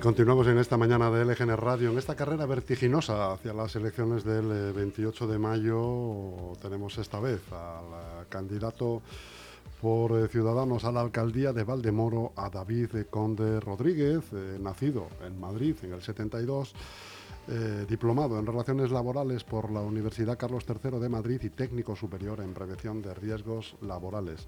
Continuamos en esta mañana de LGN Radio, en esta carrera vertiginosa hacia las elecciones del 28 eh, de mayo. Tenemos esta vez al candidato por eh, Ciudadanos a la alcaldía de Valdemoro, a David Conde Rodríguez, eh, nacido en Madrid en el 72. diplomado en Relaciones Laborales por la Universidad Carlos III de Madrid y técnico superior en Prevención de Riesgos Laborales.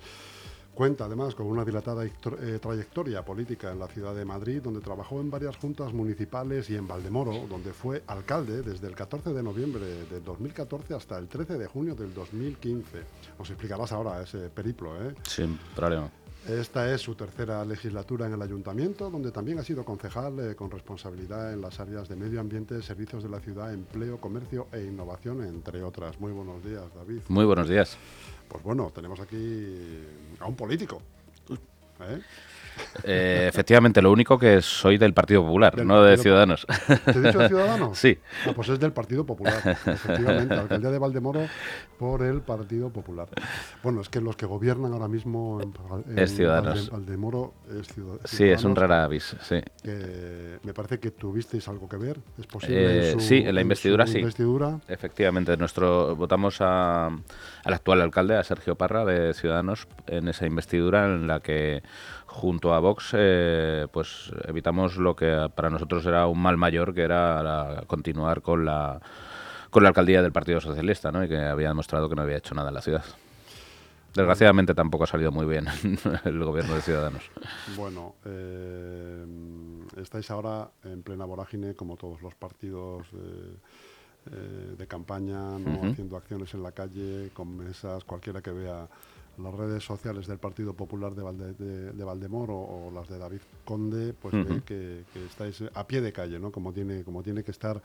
Cuenta además con una dilatada eh, trayectoria política en la ciudad de Madrid, donde trabajó en varias juntas municipales y en Valdemoro, donde fue alcalde desde el 14 de noviembre de 2014 hasta el 13 de junio del 2015. Os explicarás ahora ese periplo, ¿eh? Sin problema. Esta es su tercera legislatura en el ayuntamiento, donde también ha sido concejal eh, con responsabilidad en las áreas de medio ambiente, servicios de la ciudad, empleo, comercio e innovación, entre otras. Muy buenos días, David. Muy buenos días. Pues bueno, tenemos aquí a un político. ¿eh? Eh, efectivamente, lo único que soy del Partido Popular, no de Ciudadanos. ¿Te he dicho Ciudadanos? Sí. Ah, pues es del Partido Popular, efectivamente. Alcaldía de Valdemoro por el Partido Popular. Bueno, es que los que gobiernan ahora mismo en, es Ciudadanos. Valdemoro es Ciudadanos. Sí, es un rara avis, sí. me parece que tuvisteis algo que ver, ¿es posible? Eh, sí, en la investidura sí. Investidura. Efectivamente, nuestro, votamos a, al actual alcalde, a Sergio Parra de Ciudadanos, en esa investidura en la que junto a Vox, eh, pues evitamos lo que para nosotros era un mal mayor, que era continuar con la, con la alcaldía del Partido Socialista, ¿no? y que había demostrado que no había hecho nada en la ciudad. Desgraciadamente tampoco ha salido muy bien el gobierno de Ciudadanos. Bueno, eh, estáis ahora en plena vorágine, como todos los partidos eh, de campaña, ¿no? haciendo acciones en la calle, con mesas, cualquiera que vea las redes sociales del Partido Popular de, de, Valdemoro o las de David Conde, pues ve que, estáis a pie de calle, ¿no? Como tiene, como tiene que estar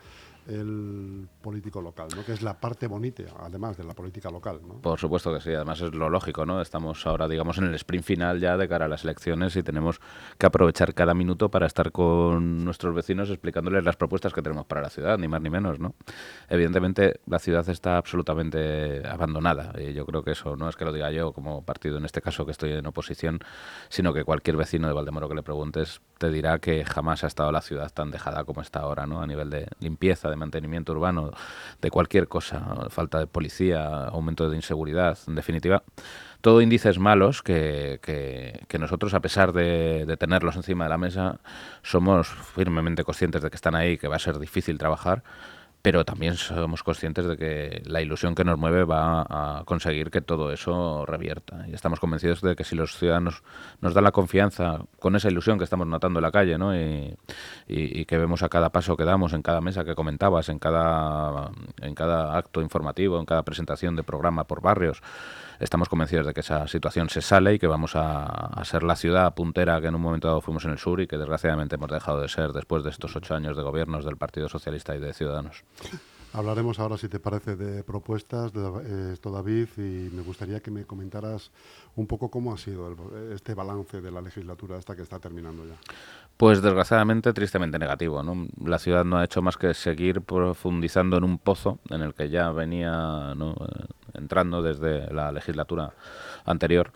el político local, ¿no? Que es la parte bonita, además de la política local, ¿no? Por supuesto que sí, además es lo lógico, ¿no? Estamos ahora, digamos, en el sprint final ya de cara a las elecciones y tenemos que aprovechar cada minuto para estar con nuestros vecinos explicándoles las propuestas que tenemos para la ciudad, ni más ni menos, ¿no? Evidentemente la ciudad está absolutamente abandonada y yo creo que eso no es que lo diga yo como partido en este caso que estoy en oposición, sino que cualquier vecino de Valdemoro que le preguntes te dirá que jamás ha estado la ciudad tan dejada como está ahora, ¿no? A nivel de limpieza, de mantenimiento urbano, de cualquier cosa, falta de policía, aumento de inseguridad, en definitiva, todo índices malos que, que, nosotros, a pesar de, de, tenerlos encima de la mesa, somos firmemente conscientes de que están ahí, que va a ser difícil trabajar, pero también somos conscientes de que la ilusión que nos mueve va a conseguir que todo eso revierta. Y estamos convencidos de que si los ciudadanos nos dan la confianza con esa ilusión que estamos notando en la calle, ¿no? y, que vemos a cada paso que damos, en cada mesa que comentabas, en cada, en cada acto informativo, en cada presentación de programa por barrios, estamos convencidos de que esa situación se sale y que vamos a, ser la ciudad puntera que en un momento dado fuimos en el sur y que desgraciadamente hemos dejado de ser después de estos ocho años de gobiernos del Partido Socialista y de Ciudadanos. Hablaremos ahora, si te parece, de propuestas, de eh, esto David, y me gustaría que me comentaras un poco cómo ha sido este balance de la legislatura hasta que está terminando ya. Pues desgraciadamente, tristemente negativo. ¿no? La ciudad no ha hecho más que seguir profundizando en un pozo en el que ya venía. Eh, entrando desde la legislatura anterior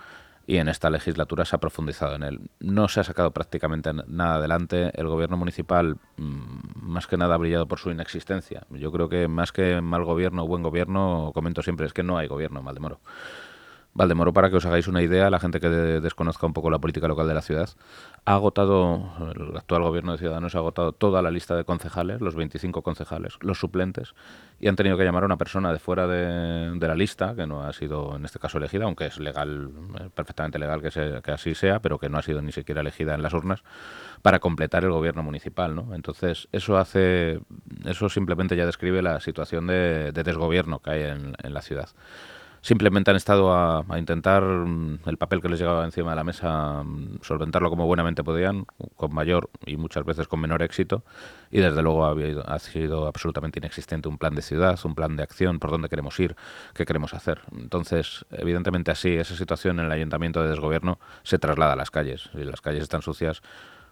y en esta legislatura se ha profundizado en él. No se ha sacado prácticamente nada adelante. El gobierno municipal, mm, más que nada, ha brillado por su inexistencia. Yo creo que más que mal gobierno o buen gobierno, comento siempre, es que no hay gobierno en Valdemoro. Valdemoro, para que os hagáis una idea, la gente que desconozca un poco la política local de la ciudad, ha agotado, el actual gobierno de Ciudadanos ha agotado toda la lista de concejales, los 25 concejales, los suplentes, y han tenido que llamar a una persona de fuera de, la lista, que no ha sido en este caso elegida, aunque es legal, eh, perfectamente legal que, que así sea, pero que no ha sido ni siquiera elegida en las urnas, para completar el gobierno municipal. ¿no? Entonces, eso hace, eso simplemente ya describe la situación de, desgobierno que hay en la ciudad simplemente han estado a, intentar mm, el papel que les llegaba encima de la mesa, mm, solventarlo como buenamente podían, con mayor y muchas veces con menor éxito, y desde luego ha, ha sido absolutamente inexistente un plan de ciudad, un plan de acción, por dónde queremos ir, qué queremos hacer. Entonces, evidentemente así, esa situación en el ayuntamiento de desgobierno se traslada a las calles, y las calles están sucias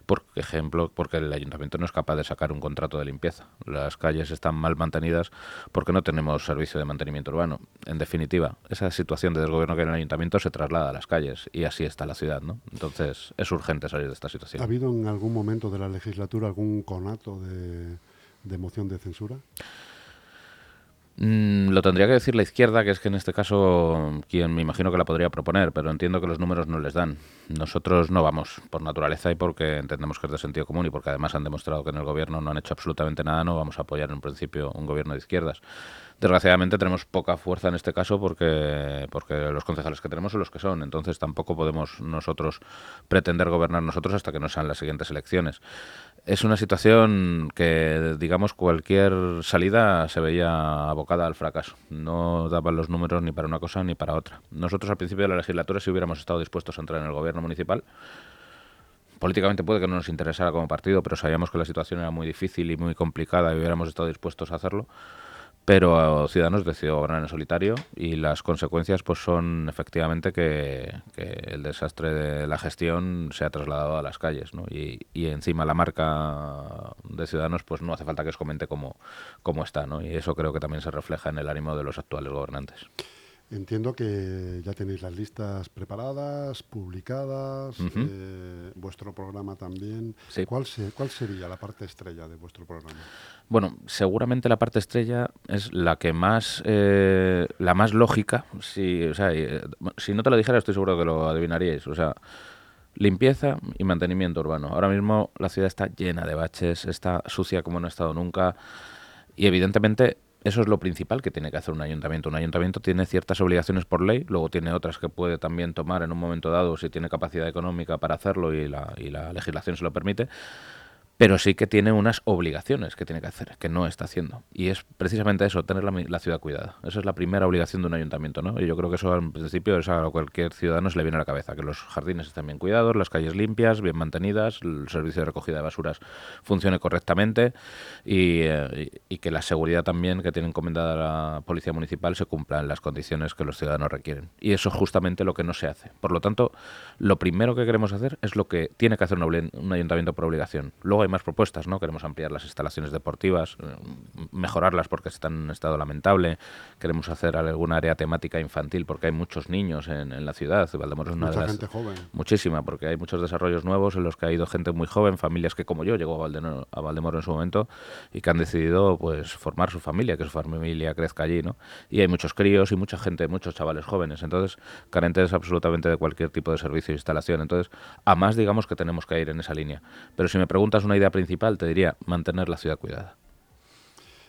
por ejemplo, porque el ayuntamiento no es capaz de sacar un contrato de limpieza. Las calles están mal mantenidas porque no tenemos servicio de mantenimiento urbano. En definitiva, esa situación de desgobierno que hay en el ayuntamiento se traslada a las calles y así está la ciudad, ¿no? Entonces, es urgente salir de esta situación. ¿Ha habido en algún momento de la legislatura algún conato de, de moción de censura? Mm, lo tendría que decir la izquierda, que es que en este caso quien me imagino que la podría proponer, pero entiendo que los números no les dan. Nosotros no vamos por naturaleza y porque entendemos que es de sentido común y porque además han demostrado que en el gobierno no han hecho absolutamente nada, no vamos a apoyar en principio un gobierno de izquierdas. Desgraciadamente tenemos poca fuerza en este caso porque, porque los concejales que tenemos son los que son, entonces tampoco podemos nosotros pretender gobernar nosotros hasta que no sean las siguientes elecciones. Es una situación que, digamos, cualquier salida se veía abocada al fracaso. No daban los números ni para una cosa ni para otra. Nosotros al principio de la legislatura, si hubiéramos estado dispuestos a entrar en el gobierno municipal, políticamente puede que no nos interesara como partido, pero sabíamos que la situación era muy difícil y muy complicada y hubiéramos estado dispuestos a hacerlo pero Ciudadanos decidió gobernar en solitario y las consecuencias pues son efectivamente que, el desastre de la gestión se ha trasladado a las calles ¿no? y, y, encima la marca de Ciudadanos pues no hace falta que os comente cómo, cómo está ¿no? y eso creo que también se refleja en el ánimo de los actuales gobernantes. Entiendo que ya tenéis las listas preparadas, publicadas, eh, vuestro programa también. ¿Cuál, ¿Cuál sería la parte estrella de vuestro programa? Bueno, seguramente la parte estrella es la que más, eh, la más lógica. Si, o sea, eh, si no te lo dijera, estoy seguro que lo adivinaríais. O sea, limpieza y mantenimiento urbano. Ahora mismo la ciudad está llena de baches, está sucia como no ha estado nunca. Y evidentemente eso es lo principal que tiene que hacer un ayuntamiento. Un ayuntamiento tiene ciertas obligaciones por ley, luego tiene otras que puede también tomar en un momento dado si tiene capacidad económica para hacerlo y la, y la legislación se lo permite pero sí que tiene unas obligaciones que tiene que hacer, que no está haciendo. Y es precisamente eso, tener la, ciudad cuidada. Esa es la primera obligación de un ayuntamiento, ¿no? Y yo creo que eso al principio es a cualquier ciudadano se le viene a la cabeza, que los jardines estén bien cuidados, las calles limpias, bien mantenidas, el servicio de recogida de basuras funcione correctamente y, eh, que la seguridad también que tiene encomendada la policía municipal se cumpla en las condiciones que los ciudadanos requieren. Y eso es justamente lo que no se hace. Por lo tanto, lo primero que queremos hacer es lo que tiene que hacer un, un ayuntamiento por obligación. Luego más propuestas, ¿no? Queremos ampliar las instalaciones deportivas, eh, mejorarlas porque están en un estado lamentable. Queremos hacer alguna área temática infantil porque hay muchos niños en, la ciudad. Valdemoro es una Mucha gente joven. Muchísima, porque hay muchos desarrollos nuevos en los que ha ido gente muy joven, familias que como yo llegó a Valdemoro, a Valdemoro en su momento y que han decidido pues formar su familia, que su familia crezca allí, ¿no? Y hay muchos críos y mucha gente, muchos chavales jóvenes, entonces carentes absolutamente de cualquier tipo de servicio e instalación. Entonces, a más digamos que tenemos que ir en esa línea. Pero si me preguntas una idea principal, te diría mantener la ciudad cuidada.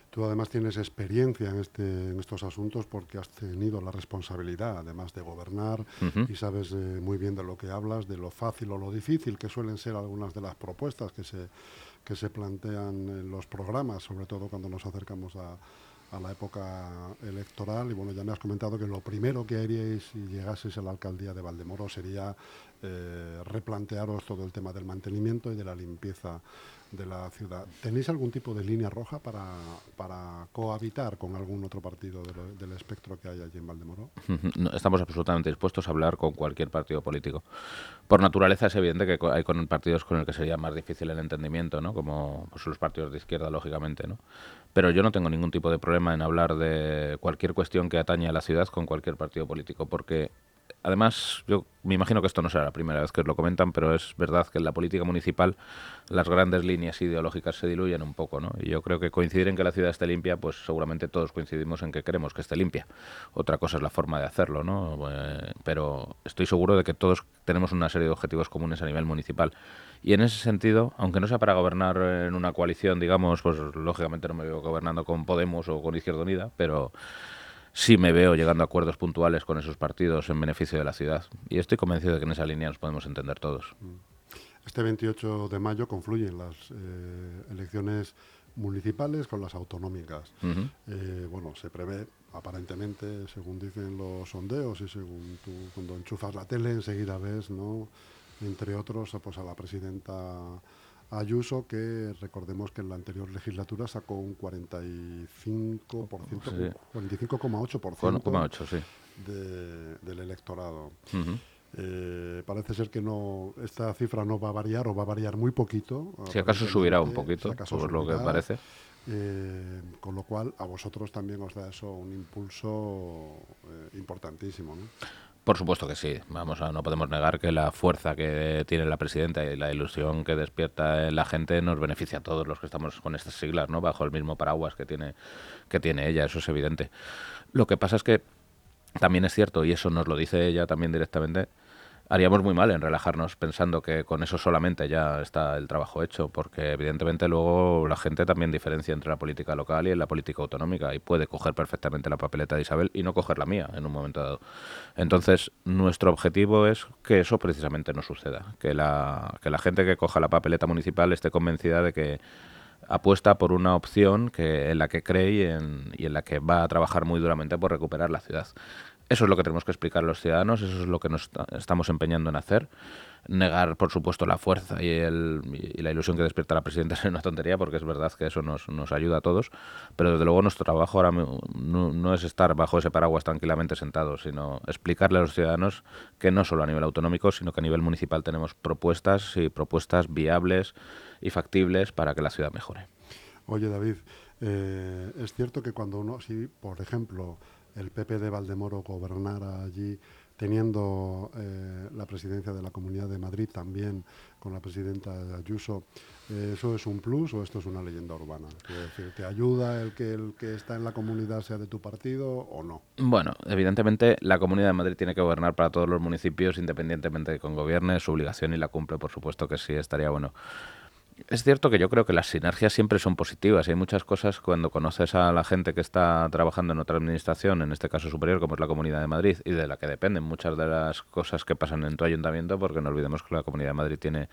Tú además tienes experiencia en, este, en estos asuntos porque has tenido la responsabilidad, además de gobernar, y sabes eh, muy bien de lo que hablas, de lo fácil o lo difícil que suelen ser algunas de las propuestas que se, que se plantean en los programas, sobre todo cuando nos acercamos a, a la época electoral. Y bueno, ya me has comentado que lo primero que haríais si llegaseis a la alcaldía de Valdemoro sería eh, replantearos todo el tema del mantenimiento y de la limpieza de la ciudad. ¿Tenéis algún tipo de línea roja para, para cohabitar con algún otro partido del espectro que hay allí en Valdemoro? estamos absolutamente dispuestos a hablar con cualquier partido político. Por naturaleza es evidente que hay con partidos con el que sería más difícil el entendimiento, ¿no? como pues, los partidos de izquierda, lógicamente. ¿no? Pero yo no tengo ningún tipo de problema en hablar de cualquier cuestión que atañe a la ciudad con cualquier partido político, porque además, yo me imagino que esto no será la primera vez que os lo comentan, pero es verdad que en la política municipal las grandes líneas ideológicas se diluyen un poco, ¿no? Y yo creo que coincidir en que la ciudad esté limpia, pues seguramente todos coincidimos en que queremos que esté limpia. Otra cosa es la forma de hacerlo, ¿no? Eh, pero estoy seguro de que todos tenemos una serie de objetivos comunes a nivel municipal. Y en ese sentido, aunque no sea para gobernar en una coalición, digamos, pues lógicamente no me veo gobernando con Podemos o con Izquierda Unida, pero sí me veo llegando a acuerdos puntuales con esos partidos en beneficio de la ciudad. Y estoy convencido de que en esa línea nos podemos entender todos. Mm. Este 28 de mayo confluyen las eh, elecciones municipales con las autonómicas. Eh, bueno, se prevé, aparentemente, según dicen los sondeos y según tú cuando enchufas la tele enseguida ves, ¿no? entre otros, pues a la presidenta Ayuso, que recordemos que en la anterior legislatura sacó un 45%, 45,8% sí. del electorado. Eh, parece ser que no esta cifra no va a variar o va a variar muy poquito. Si acaso subirá un poquito, por lo que parece. Eh, con lo cual a vosotros también os da eso un impulso eh, importantísimo. ¿no? Por supuesto que sí. Vamos, no podemos negar que la fuerza que tiene la presidenta y la ilusión que despierta la gente nos beneficia a todos los que estamos con estas siglas, ¿no? Bajo el mismo paraguas que tiene que tiene ella, eso es evidente. Lo que pasa es que también es cierto y eso nos lo dice ella también directamente haríamos muy mal en relajarnos pensando que con eso solamente ya está el trabajo hecho, porque evidentemente luego la gente también diferencia entre la política local y la política autonómica y puede coger perfectamente la papeleta de Isabel y no coger la mía en un momento dado. Entonces, nuestro objetivo es que eso precisamente no suceda, que la, que la gente que coja la papeleta municipal esté convencida de que apuesta por una opción que, en la que cree y en, y en la que va a trabajar muy duramente por recuperar la ciudad. Eso es lo que tenemos que explicar a los ciudadanos, eso es lo que nos estamos empeñando en hacer. Negar, por supuesto, la fuerza y, el, y la ilusión que despierta la presidenta es una tontería, porque es verdad que eso nos, nos ayuda a todos, pero desde luego nuestro trabajo ahora no, no, es estar bajo ese paraguas tranquilamente sentados, sino explicarle a los ciudadanos que no solo a nivel autonómico, sino que a nivel municipal tenemos propuestas y propuestas viables y factibles para que la ciudad mejore. Oye, David, eh, es cierto que cuando uno, si por ejemplo, el PP de Valdemoro gobernara allí, teniendo eh, la presidencia de la Comunidad de Madrid también con la presidenta Ayuso, eh, ¿eso es un plus o esto es una leyenda urbana? decir, ¿te ayuda el que el que está en la comunidad sea de tu partido o no? Bueno, evidentemente la Comunidad de Madrid tiene que gobernar para todos los municipios independientemente de con gobierne, su obligación y la cumple, por supuesto que sí, estaría bueno es cierto que yo creo que las sinergias siempre son positivas. Hay muchas cosas cuando conoces a la gente que está trabajando en otra administración, en este caso superior, como es la Comunidad de Madrid, y de la que dependen muchas de las cosas que pasan en tu ayuntamiento, porque no olvidemos que la Comunidad de Madrid tiene,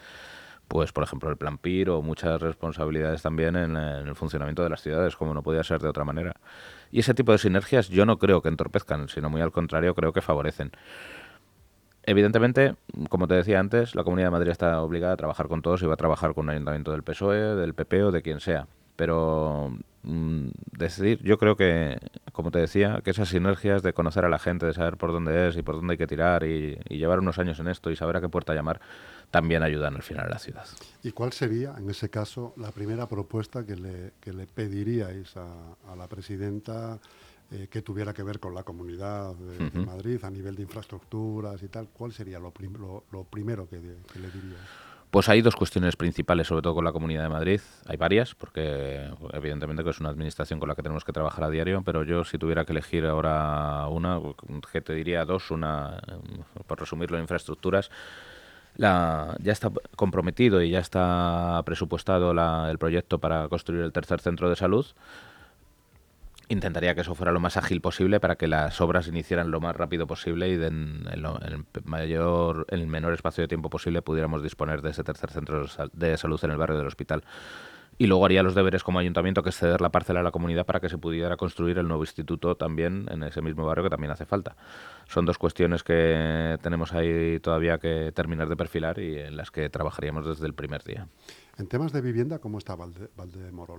pues, por ejemplo, el Plan PIR o muchas responsabilidades también en, en el funcionamiento de las ciudades, como no podía ser de otra manera. Y ese tipo de sinergias yo no creo que entorpezcan, sino muy al contrario, creo que favorecen. Evidentemente, como te decía antes, la Comunidad de Madrid está obligada a trabajar con todos y va a trabajar con un ayuntamiento del PSOE, del PP o de quien sea. Pero mm, decidir, yo creo que, como te decía, que esas sinergias de conocer a la gente, de saber por dónde es y por dónde hay que tirar y, llevar unos años en esto y saber a qué puerta llamar, también ayudan al final a la ciudad. ¿Y cuál sería, en ese caso, la primera propuesta que le, que le pediríais a, a la presidenta? Eh, que tuviera que ver con la comunidad de, Madrid a nivel de infraestructuras y tal, ¿cuál sería lo, lo, primero que, le diría? Pues hay dos cuestiones principales, sobre todo con la Comunidad de Madrid. Hay varias, porque evidentemente que es una administración con la que tenemos que trabajar a diario, pero yo si tuviera que elegir ahora una, que te diría dos, una, por resumirlo, infraestructuras, la, ya está comprometido y ya está presupuestado el proyecto para construir el tercer centro de salud intentaría que eso fuera lo más ágil posible para que las obras iniciaran lo más rápido posible y en, el mayor, en el menor espacio de tiempo posible pudiéramos disponer de ese tercer centro de salud en el barrio del hospital. Y luego haría los deberes como ayuntamiento, que es ceder la parcela a la comunidad para que se pudiera construir el nuevo instituto también en ese mismo barrio que también hace falta. Son dos cuestiones que tenemos ahí todavía que terminar de perfilar y en las que trabajaríamos desde el primer día. En temas de vivienda, ¿cómo está Valde?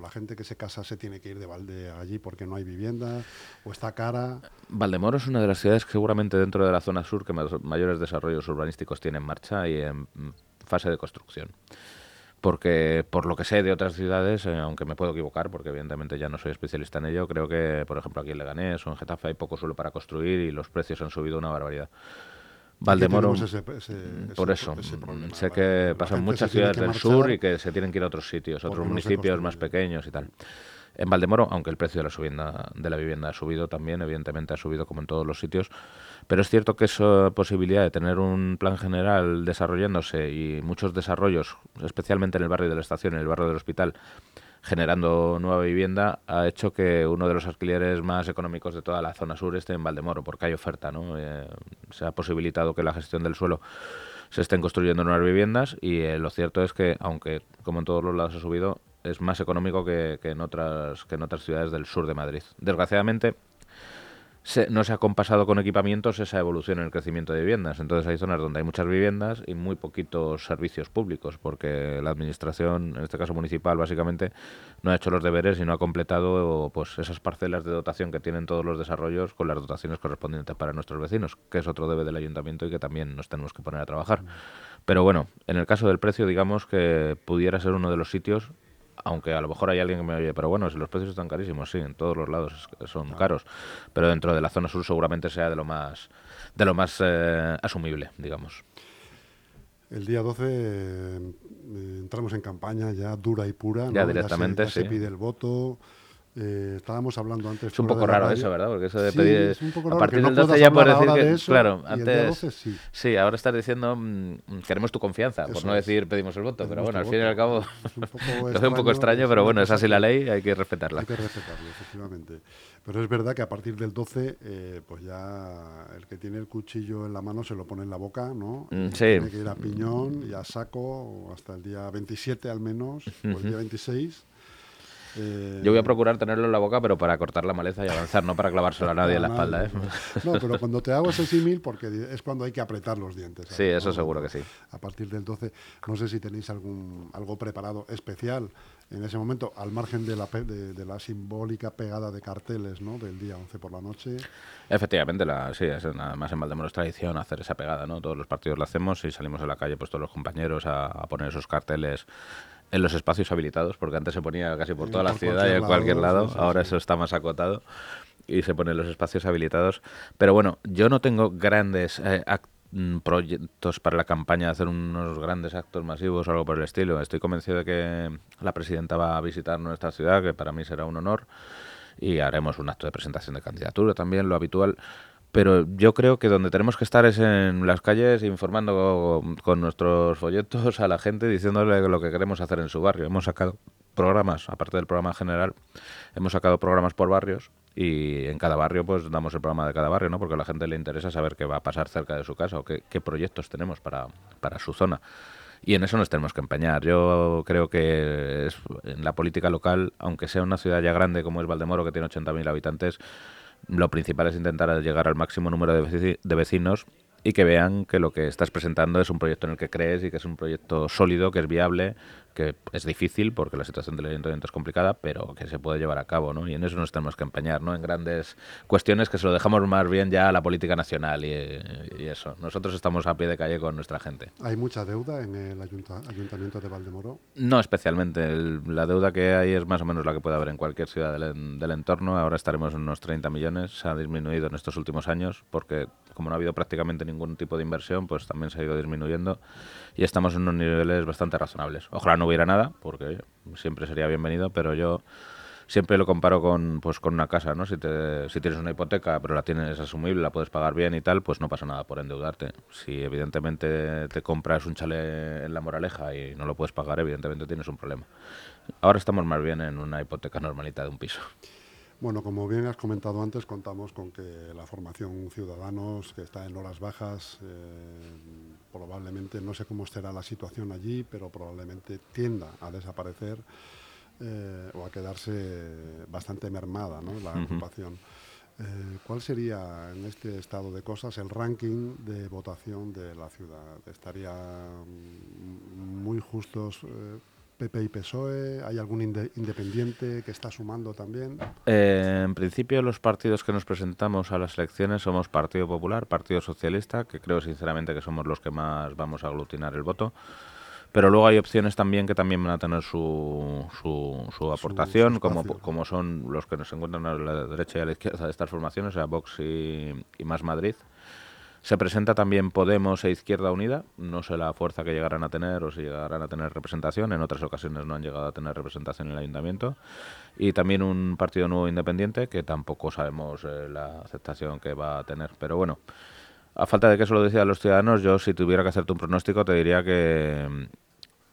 ¿La gente que se casa se tiene que ir de Valde allí porque no hay vivienda o está cara? Valdemoro es una de las ciudades que seguramente dentro de la zona sur que mayores desarrollos urbanísticos tiene en marcha y en fase de construcción. Porque por lo que sé de otras ciudades, eh, aunque me puedo equivocar, porque evidentemente ya no soy especialista en ello, creo que, por ejemplo, aquí en Leganés o en Getafe hay poco suelo para construir y los precios han subido una barbaridad. Valdemoro, por eso, mm, sé que pasan muchas ciudades del sur y que se tienen que ir a otros sitios, otros municipios más pequeños y tal. En Valdemoro, aunque el precio de la, subienda, de la vivienda ha subido también, evidentemente ha subido como en todos los sitios, pero es cierto que esa posibilidad de tener un plan general desarrollándose y muchos desarrollos, especialmente en el barrio de la estación, en el barrio del hospital, generando nueva vivienda, ha hecho que uno de los alquileres más económicos de toda la zona sur esté en Valdemoro, porque hay oferta, ¿no? Eh, se ha posibilitado que la gestión del suelo se estén construyendo nuevas viviendas y eh, lo cierto es que, aunque como en todos los lados ha subido, es más económico que, en otras, que en otras ciudades del sur de Madrid. Desgraciadamente, no se ha compasado con equipamientos esa evolución en el crecimiento de viviendas. Entonces hay zonas donde hay muchas viviendas y muy poquitos servicios públicos, porque la administración, en este caso municipal, básicamente no ha hecho los deberes y no ha completado pues esas parcelas de dotación que tienen todos los desarrollos con las dotaciones correspondientes para nuestros vecinos, que es otro debe del ayuntamiento y que también nos tenemos que poner a trabajar. Pero bueno, en el caso del precio, digamos que pudiera ser uno de los sitios aunque a lo mejor hay alguien que me oye, pero bueno, si los precios están carísimos, sí, en todos los lados son caros, pero dentro de la zona sur seguramente sea de lo más, de lo más eh, asumible, digamos. El día 12 eh, entramos en campaña ya dura y pura. Ya directamente, se, se pide el voto. Eh, estábamos hablando antes. Es un poco raro eso, ¿verdad? Porque eso de pedir. Es un poco raro a partir del 12 ya puedes decir que. claro, antes. sí. sí. ahora estás diciendo mm, queremos tu confianza, por no decir pedimos el voto. pero bueno, al fin y al cabo. Es un poco, extraño, un poco extraño, pero bueno, es así la ley, hay que respetarla. Hay que respetarlo, efectivamente. Pero es verdad que a partir del 12, eh, pues ya el que tiene el cuchillo en la mano se lo pone en la boca, ¿no? Mm, sí. Tiene que ir a piñón y a saco hasta el día 27 al menos, o el día 26 eh, Yo voy a procurar tenerlo en la boca, pero para cortar la maleza y avanzar, no para clavárselo a nadie en la espalda. ¿eh? No, pero cuando te hago ese símil, porque es cuando hay que apretar los dientes. Sí, eso seguro que sí. A partir del 12, no sé si tenéis algún algo preparado especial en ese momento, al margen de la, de, la simbólica pegada de carteles ¿no? del día 11 por la noche. Efectivamente, la, sí, es nada más en Valdemoro es tradición hacer esa pegada, ¿no? Todos los partidos lo hacemos y salimos a la calle, pues todos los compañeros a poner esos carteles en los espacios habilitados, porque antes se ponía casi por toda la ciudad y en cualquier lado, ahora eso está más acotado y se pone en los espacios habilitados. Pero bueno, yo no tengo grandes eh, mm, proyectos para la campaña de hacer unos grandes actos masivos o algo por el estilo. Estoy convencido de que la presidenta va a visitar nuestra ciudad, que para mí será un honor, y haremos un acto de presentación de candidatura también, lo habitual pero yo creo que donde tenemos que estar es en las calles informando con, nuestros folletos a la gente, diciéndole lo que queremos hacer en su barrio. Hemos sacado programas, aparte del programa general, hemos sacado programas por barrios y en cada barrio pues damos el programa de cada barrio, ¿no? Porque a la gente le interesa saber qué va a pasar cerca de su casa o qué, proyectos tenemos para, para su zona. Y en eso nos tenemos que empeñar. Yo creo que en la política local, aunque sea una ciudad ya grande como es Valdemoro, que tiene 80.000 habitantes, lo principal es intentar llegar al máximo número de vecinos y que vean que lo que estás presentando es un proyecto en el que crees y que es un proyecto sólido, que es viable, que es difícil porque la situación del ayuntamiento es complicada, pero que se puede llevar a cabo, ¿no? Y en eso nos tenemos que empeñar, ¿no? En grandes cuestiones que se lo dejamos más bien ya a la política nacional y, eso. Nosotros estamos a pie de calle con nuestra gente. ¿Hay mucha deuda en el ayuntamiento de Valdemoro? No especialmente. la deuda que hay es más o menos la que puede haber en cualquier ciudad del, del entorno. Ahora estaremos en unos 30 millones. Se ha disminuido en estos últimos años porque como no ha habido prácticamente ningún tipo de inversión, pues también se ha ido disminuyendo y estamos en unos niveles bastante razonables. Ojalá no hubiera nada, porque siempre sería bienvenido, pero yo siempre lo comparo con pues con una casa, ¿no? Si, te, si tienes una hipoteca, pero la tienes asumible, la puedes pagar bien y tal, pues no pasa nada por endeudarte. Si evidentemente te compras un chalet en la Moraleja y no lo puedes pagar, evidentemente tienes un problema. Ahora estamos más bien en una hipoteca normalita de un piso. Bueno, como bien has comentado antes, contamos con que la formación Ciudadanos, que está en horas bajas, eh, probablemente, no sé cómo estará la situación allí, pero probablemente tienda a desaparecer eh, o a quedarse bastante mermada ¿no? la ocupación. Eh, ¿Cuál sería en este estado de cosas el ranking de votación de la ciudad? ¿Estaría mm, muy justos? PP y PSOE? ¿Hay algún independiente que está sumando también? Eh, en principio, los partidos que nos presentamos a las elecciones somos Partido Popular, Partido Socialista, que creo sinceramente que somos los que más vamos a aglutinar el voto. Pero luego hay opciones también que también van a tener su, su, aportación, como, como son los que nos encuentran a la derecha y a la izquierda de estas formaciones, o sea, Vox y, y Más Madrid. Se presenta también Podemos e Izquierda Unida, no sé la fuerza que llegarán a tener o si llegarán a tener representación, en otras ocasiones no han llegado a tener representación en el ayuntamiento, y también un partido nuevo independiente que tampoco sabemos eh, la aceptación que va a tener, pero bueno. A falta de que eso lo decidan los ciudadanos, yo si tuviera que hacerte un pronóstico te diría que,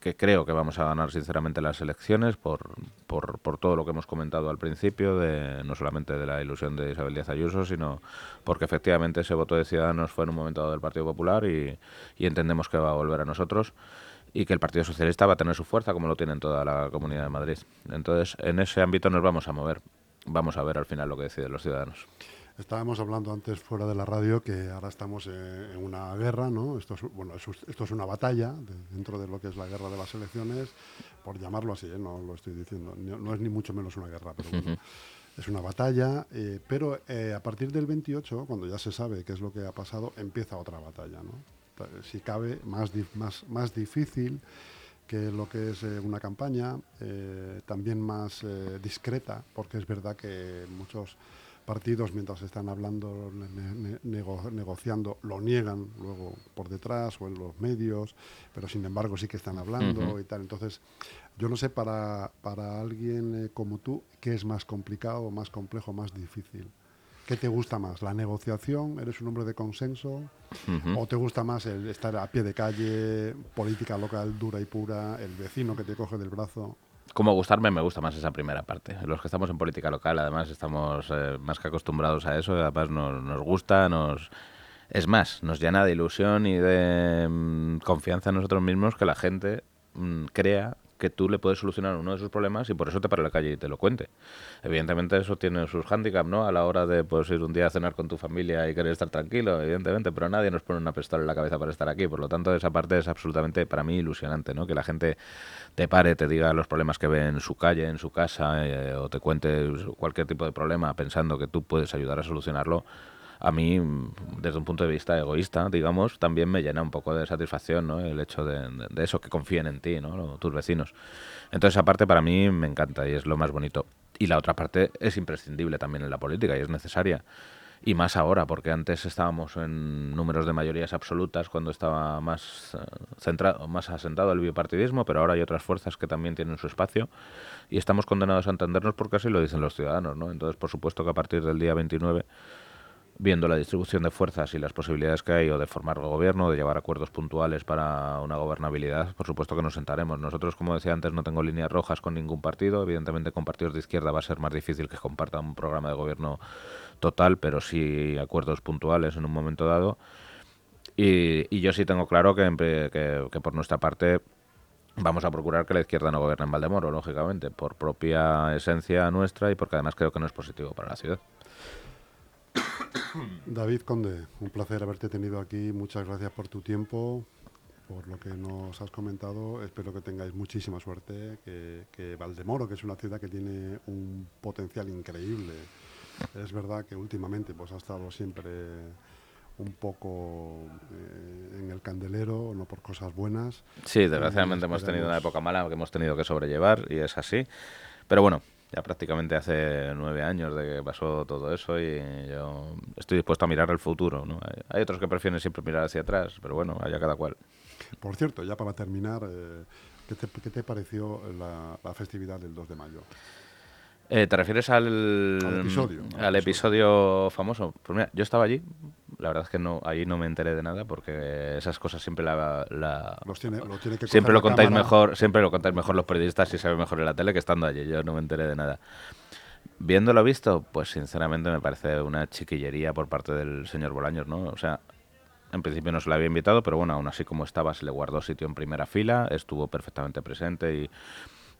que creo que vamos a ganar sinceramente las elecciones por, por, por, todo lo que hemos comentado al principio, de, no solamente de la ilusión de Isabel Díaz Ayuso, sino porque efectivamente ese voto de Ciudadanos fue en un momento dado del Partido Popular y, y entendemos que va a volver a nosotros y que el Partido Socialista va a tener su fuerza como lo tiene en toda la Comunidad de Madrid. Entonces, en ese ámbito nos vamos a mover. Vamos a ver al final lo que deciden los ciudadanos. Estábamos hablando antes fuera de la radio que ahora estamos en una guerra, ¿no? Esto es, bueno, esto es una batalla dentro de lo que es la guerra de las elecciones, por llamarlo así, ¿eh? no lo estoy diciendo, no, es ni mucho menos una guerra, pero bueno, es una batalla, eh, pero eh, a partir del 28, cuando ya se sabe qué es lo que ha pasado, empieza otra batalla, ¿no? Si cabe, más, más, más difícil que lo que es una campaña, también más discreta, porque es verdad que muchos partidos mientras están hablando, negociando, lo niegan luego por detrás o en los medios, pero sin embargo sí que están hablando y tal. Entonces, yo no sé para, para alguien eh, como tú, ¿qué es más complicado, más complejo, más difícil? ¿Qué te gusta más? ¿La negociación? ¿Eres un hombre de consenso? ¿O te gusta más el estar a pie de calle, política local dura y pura, el vecino que te coge del brazo? Como gustarme, me gusta más esa primera parte. Los que estamos en política local, además, estamos eh, más que acostumbrados a eso, además nos, nos gusta, nos... Es más, nos llena de ilusión y de mm, confianza en nosotros mismos que la gente mm, crea que tú le puedes solucionar uno de sus problemas y por eso te para la calle y te lo cuente. Evidentemente eso tiene sus hándicaps, ¿no? A la hora de pues, ir un día a cenar con tu familia y querer estar tranquilo, evidentemente, pero nadie nos pone una pistola en la cabeza para estar aquí. Por lo tanto, esa parte es absolutamente para mí ilusionante, ¿no? Que la gente te pare, te diga los problemas que ve en su calle, en su casa, eh, o te cuente cualquier tipo de problema pensando que tú puedes ayudar a solucionarlo a mí, desde un punto de vista egoísta, digamos, también me llena un poco de satisfacción, ¿no? El hecho de, eso, que confíen en ti, ¿no? Tus vecinos. Entonces, esa parte para mí me encanta y es lo más bonito. Y la otra parte es imprescindible también en la política y es necesaria. Y más ahora, porque antes estábamos en números de mayorías absolutas cuando estaba más eh, centrado, más asentado el bipartidismo, pero ahora hay otras fuerzas que también tienen su espacio y estamos condenados a entendernos porque así lo dicen los ciudadanos, ¿no? Entonces, por supuesto que a partir del día 29 viendo la distribución de fuerzas y las posibilidades que hay o de formar gobierno, de llevar acuerdos puntuales para una gobernabilidad, por supuesto que nos sentaremos. Nosotros, como decía antes, no tengo líneas rojas con ningún partido. Evidentemente, con partidos de izquierda va a ser más difícil que compartan un programa de gobierno total, pero sí acuerdos puntuales en un momento dado. Y, yo sí tengo claro que, que, por nuestra parte vamos a procurar que la izquierda no gobierne en Valdemoro, lógicamente, por propia esencia nuestra y porque además creo que no es positivo para la ciudad. David Conde, un placer haberte tenido aquí. Muchas gracias por tu tiempo, por lo que nos has comentado. Espero que tengáis muchísima suerte, que, Valdemoro, que es una ciudad que tiene un potencial increíble, es verdad que últimamente pues, ha estado siempre un poco eh, en el candelero, no por cosas buenas. Sí, desgraciadamente hemos tenido una época mala que hemos tenido que sobrellevar y es así. Pero bueno, ya prácticamente hace nueve años de que pasó todo eso y yo estoy dispuesto a mirar el futuro. ¿no? Hay, otros que prefieren siempre mirar hacia atrás, pero bueno, allá cada cual. Por cierto, ya para terminar, eh, ¿qué, te, pareció la, festividad del 2 de mayo? Eh, ¿Te refieres al, episodio, al episodio. famoso? Pues mira, yo estaba allí, la verdad es que no ahí no me enteré de nada porque esas cosas siempre la, siempre lo contáis mejor siempre lo contáis mejor los periodistas y sabe mejor en la tele que estando allí yo no me enteré de nada. Viéndolo visto pues sinceramente me parece una chiquillería por parte del señor Bolaños no o sea en principio no se le había invitado pero bueno aún así como estaba se le guardó sitio en primera fila estuvo perfectamente presente y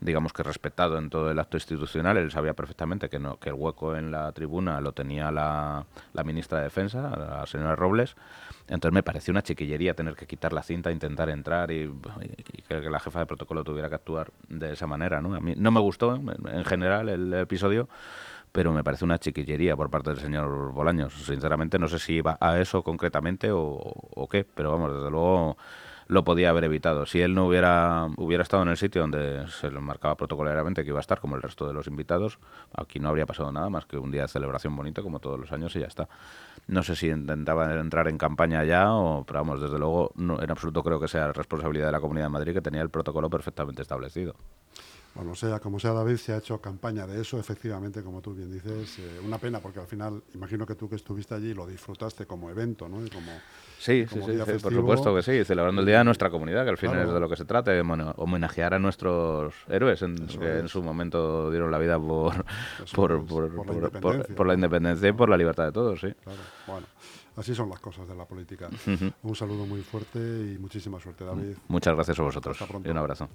digamos que respetado en todo el acto institucional. Él sabía perfectamente que, no, que el hueco en la tribuna lo tenía la, la ministra de Defensa, la señora Robles. Entonces me pareció una chiquillería tener que quitar la cinta, intentar entrar y, que, la jefa de protocolo tuviera que actuar de esa manera. ¿no? A mí no me gustó en general el episodio, pero me parece una chiquillería por parte del señor Bolaños. Sinceramente no sé si iba a eso concretamente o, o qué, pero vamos, desde luego lo podía haber evitado. Si él no hubiera, hubiera estado en el sitio donde se le marcaba protocolarmente que iba a estar, como el resto de los invitados, aquí no habría pasado nada más que un día de celebración bonito, como todos los años, y ya está. No sé si intentaba entrar en campaña ya, o, pero vamos, desde luego, no, en absoluto creo que sea responsabilidad de la Comunidad de Madrid, que tenía el protocolo perfectamente establecido. Bueno, sea como sea, David, se ha hecho campaña de eso, efectivamente, como tú bien dices. Eh, una pena, porque al final, imagino que tú que estuviste allí lo disfrutaste como evento, ¿no? Y como, sí, sí, sí, por supuesto que sí, celebrando el Día de nuestra comunidad, que al final es de lo que se trata, de homenajear a nuestros héroes en, que en su momento dieron la vida por, por, por, la independencia y por la libertad de todos, sí. Claro. Bueno, así son las cosas de la política. Un saludo muy fuerte y muchísima suerte, David. Muchas gracias a vosotros. Y un abrazo.